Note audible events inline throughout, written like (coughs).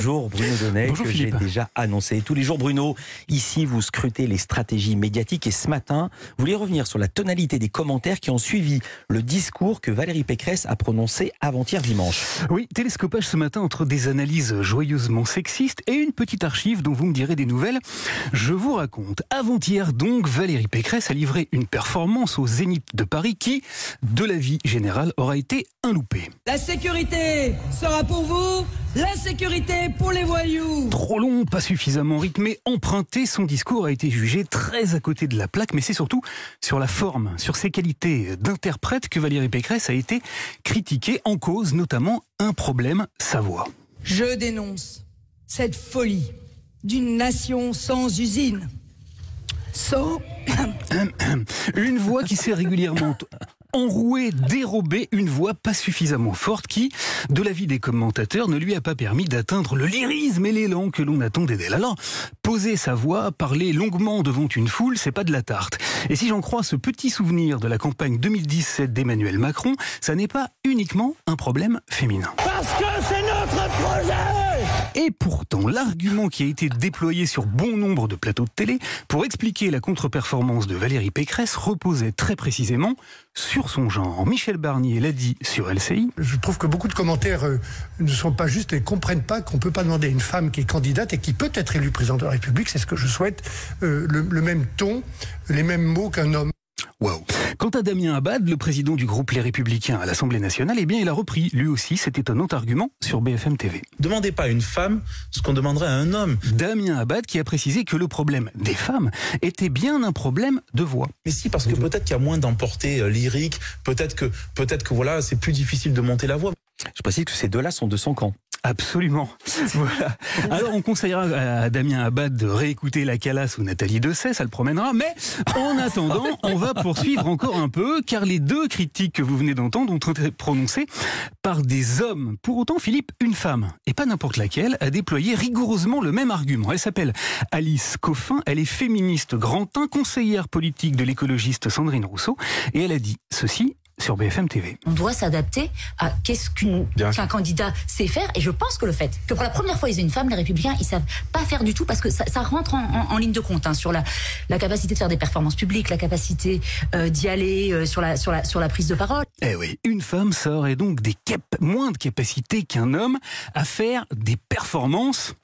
Bonjour Bruno Donnet, Bonjour, que j'ai déjà annoncé. Tous les jours Bruno, ici vous scrutez les stratégies médiatiques et ce matin, vous voulez revenir sur la tonalité des commentaires qui ont suivi le discours que Valérie Pécresse a prononcé avant-hier dimanche. Oui, télescopage ce matin entre des analyses joyeusement sexistes et une petite archive dont vous me direz des nouvelles. Je vous raconte. Avant-hier donc, Valérie Pécresse a livré une performance au Zénith de Paris qui, de la vie générale, aura été un loupé. La sécurité sera pour vous, la sécurité pour les voyous. Trop long, pas suffisamment rythmé, emprunté, son discours a été jugé très à côté de la plaque, mais c'est surtout sur la forme, sur ses qualités d'interprète que Valérie Pécresse a été critiquée, en cause notamment un problème, sa voix. Je dénonce cette folie d'une nation sans usine. Sans (coughs) Une voix qui s'est régulièrement enrouée, dérobée, une voix pas suffisamment forte qui, de l'avis des commentateurs, ne lui a pas permis d'atteindre le lyrisme et l'élan que l'on attendait d'elle. Alors, poser sa voix, parler longuement devant une foule, c'est pas de la tarte. Et si j'en crois ce petit souvenir de la campagne 2017 d'Emmanuel Macron, ça n'est pas uniquement un problème féminin. Parce que c'est notre projet Et pourtant, l'argument qui a été déployé sur bon nombre de plateaux de télé pour expliquer la contre-performance de Valérie Pécresse reposait très précisément sur son genre. Michel Barnier l'a dit sur LCI. Je trouve que beaucoup de commentaires euh, ne sont pas justes et ne comprennent pas qu'on ne peut pas demander à une femme qui est candidate et qui peut être élue présidente de la République, c'est ce que je souhaite, euh, le, le même ton, les mêmes mots qu'un homme. Waouh Quant à Damien Abad, le président du groupe Les Républicains à l'Assemblée nationale, eh bien, il a repris lui aussi cet étonnant argument sur BFM TV. Demandez pas à une femme ce qu'on demanderait à un homme. Damien Abad qui a précisé que le problème des femmes était bien un problème de voix. Mais si, parce que peut-être qu'il y a moins d'emportées euh, lyriques, peut-être que, peut-être que voilà, c'est plus difficile de monter la voix. Je précise que ces deux-là sont de son camp. Absolument. (laughs) Voilà. Alors on conseillera à Damien Abad de réécouter la Calas ou Nathalie Dessay, ça le promènera. Mais en (laughs) attendant, on va poursuivre encore un peu, car les deux critiques que vous venez d'entendre ont été prononcées par des hommes. Pour autant, Philippe, une femme, et pas n'importe laquelle, a déployé rigoureusement le même argument. Elle s'appelle Alice Coffin, elle est féministe grand-teint, conseillère politique de l'écologiste Sandrine Rousseau, et elle a dit ceci sur BFM TV. On doit s'adapter à qu'est-ce qu'un candidat sait faire. Et je pense que le fait que pour la première fois, ils aient une femme, les républicains, ils savent pas faire du tout parce que ça, ça rentre en, en- en ligne de compte hein, sur la, la capacité de faire des performances publiques, la capacité euh, d'y aller euh, sur, la, sur, la, sur la prise de parole. Eh oui, une femme, ça aurait donc des cap moins de capacité qu'un homme à faire des performances.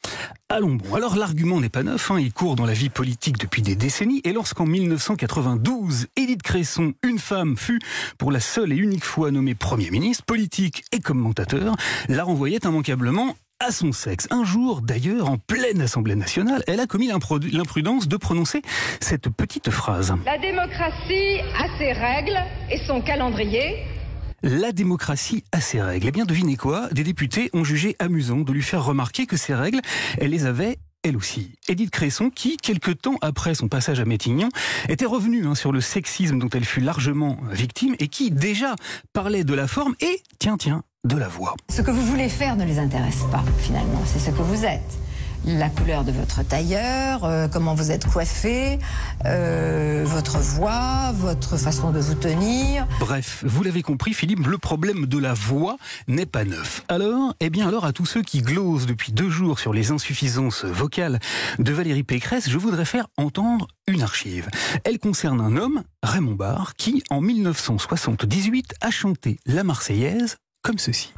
Alors l'argument n'est pas neuf, hein, il court dans la vie politique depuis des décennies, et lorsqu'en 1992, Édith Cresson, une femme, fut pour la seule et unique fois nommée Premier ministre, politique et commentateur, la renvoyait immanquablement à son sexe. Un jour, d'ailleurs, en pleine Assemblée nationale, elle a commis l'imprudence de prononcer cette petite phrase. La démocratie a ses règles et son calendrier. La démocratie a ses règles. Eh bien, devinez quoi? Des députés ont jugé amusant de lui faire remarquer que ces règles, elle les avait elle aussi. Édith Cresson, qui, quelque temps après son passage à Métignon, était revenue hein, sur le sexisme dont elle fut largement victime et qui, déjà, parlait de la forme et, tiens, tiens, de la voix. Ce que vous voulez faire ne les intéresse pas, finalement. C'est ce que vous êtes. La couleur de votre tailleur, euh, comment vous êtes coiffé, euh, votre voix, votre façon de vous tenir. Bref, vous l'avez compris, Philippe, le problème de la voix n'est pas neuf. Alors, eh bien, alors à tous ceux qui glosent depuis deux jours sur les insuffisances vocales de Valérie Pécresse, je voudrais faire entendre une archive. Elle concerne un homme, Raymond Barre, qui, en 1978, a chanté la Marseillaise comme ceci.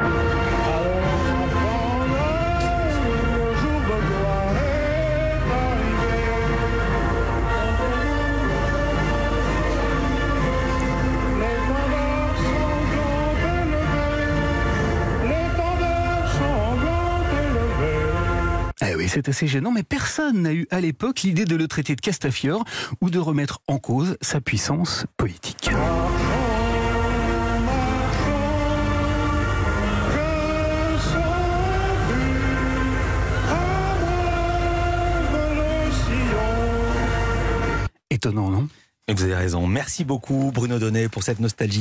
Oui, c'est assez gênant, mais personne n'a eu à l'époque l'idée de le traiter de Castafiore ou de remettre en cause sa puissance politique. Étonnant, non? Et vous avez raison. Merci beaucoup Bruno Donnet pour cette nostalgie.